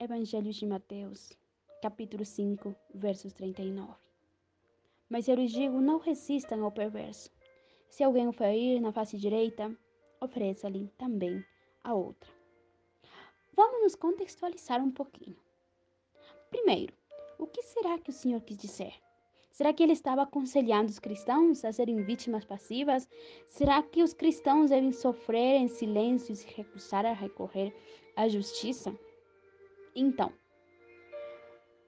Evangelho de Mateus, capítulo 5, versos 39. Mas eu lhes digo: não resistam ao perverso. Se alguém o ferir na face direita, ofereça-lhe também a outra. Vamos nos contextualizar um pouquinho. Primeiro, o que será que o Senhor quis dizer? Será que ele estava aconselhando os cristãos a serem vítimas passivas? Será que os cristãos devem sofrer em silêncio e se recusar a recorrer à justiça? Então,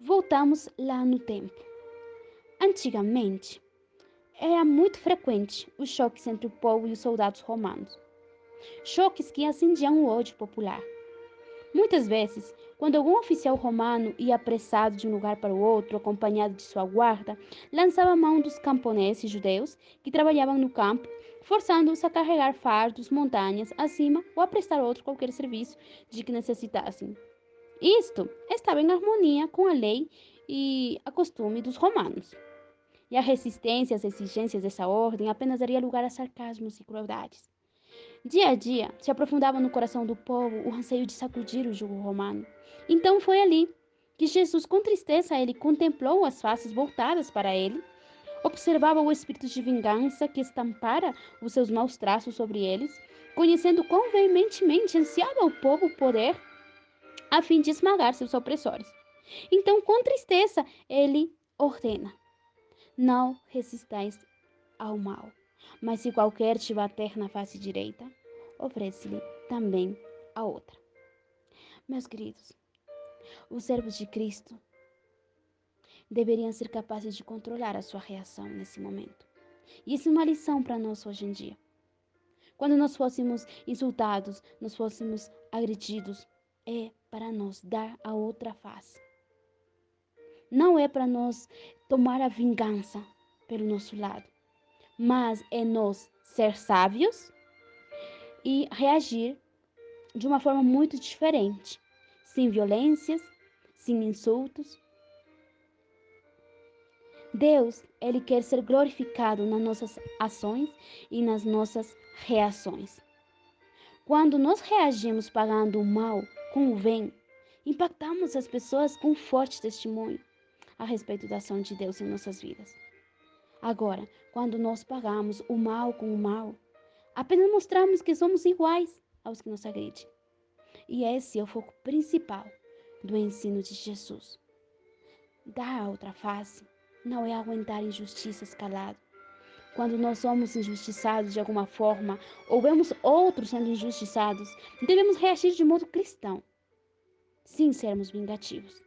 voltamos lá no tempo. Antigamente, era muito frequente os choques entre o povo e os soldados romanos. Choques que acendiam o ódio popular. Muitas vezes, quando algum oficial romano ia apressado de um lugar para o outro, acompanhado de sua guarda, lançava a mão dos camponeses judeus que trabalhavam no campo, forçando-os a carregar fardos montanhas acima ou a prestar outro qualquer serviço de que necessitassem. Isto estava em harmonia com a lei e a costume dos romanos. E a resistência às exigências dessa ordem apenas daria lugar a sarcasmos e crueldades. Dia a dia se aprofundava no coração do povo o anseio de sacudir o jugo romano. Então foi ali que Jesus, com tristeza, ele contemplou as faces voltadas para ele, observava o espírito de vingança que estampara os seus maus traços sobre eles, conhecendo quão veementemente ansiava o povo poder a fim de esmagar seus opressores. Então, com tristeza, ele ordena: Não resistais ao mal, mas se qualquer te bater na face direita, oferece-lhe também a outra. Meus queridos, os servos de Cristo deveriam ser capazes de controlar a sua reação nesse momento. E isso é uma lição para nós hoje em dia. Quando nós fôssemos insultados, nós fôssemos agredidos, é para nós dar a outra face. Não é para nós tomar a vingança pelo nosso lado, mas é nós ser sábios e reagir de uma forma muito diferente, sem violências, sem insultos. Deus, ele quer ser glorificado nas nossas ações e nas nossas reações. Quando nós reagimos pagando o mal bem, impactamos as pessoas com forte testemunho a respeito da ação de Deus em nossas vidas. Agora, quando nós pagamos o mal com o mal, apenas mostramos que somos iguais aos que nos agredem. E esse é o foco principal do ensino de Jesus. Dar a outra face não é aguentar injustiças calado. Quando nós somos injustiçados de alguma forma ou vemos outros sendo injustiçados, devemos reagir de modo cristão, sem sermos vingativos.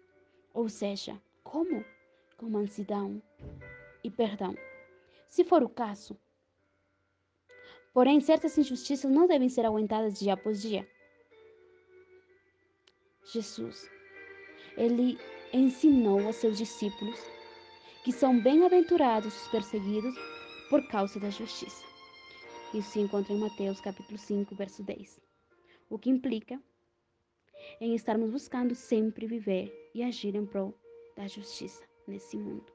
Ou seja, como? Com mansidão e perdão. Se for o caso. Porém, certas injustiças não devem ser aguentadas dia após dia. Jesus, ele ensinou a seus discípulos que são bem-aventurados os perseguidos por causa da justiça. Isso se encontra em Mateus capítulo 5, verso 10. O que implica em estarmos buscando sempre viver e agir em prol da justiça nesse mundo.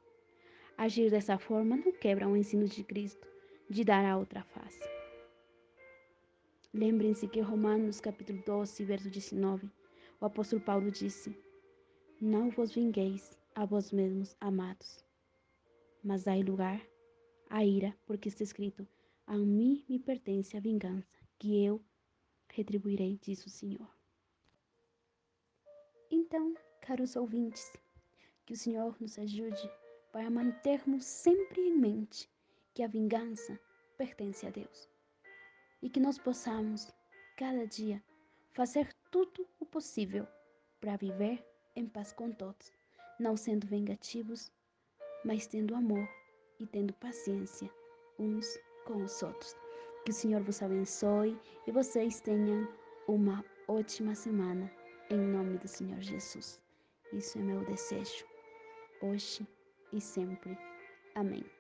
Agir dessa forma não quebra o ensino de Cristo de dar a outra face. Lembrem-se que Romanos capítulo 12, verso 19, o apóstolo Paulo disse: Não vos vingueis a vós mesmos, amados, mas dai lugar à ira, porque está escrito: A mim me pertence a vingança, que eu retribuirei, diz o Senhor. Então, caros ouvintes, que o Senhor nos ajude para mantermos sempre em mente que a vingança pertence a Deus e que nós possamos, cada dia, fazer tudo o possível para viver em paz com todos, não sendo vingativos, mas tendo amor e tendo paciência uns com os outros. Que o Senhor vos abençoe e vocês tenham uma ótima semana em nome do Senhor Jesus. Isso é meu desejo, hoje e sempre. Amém.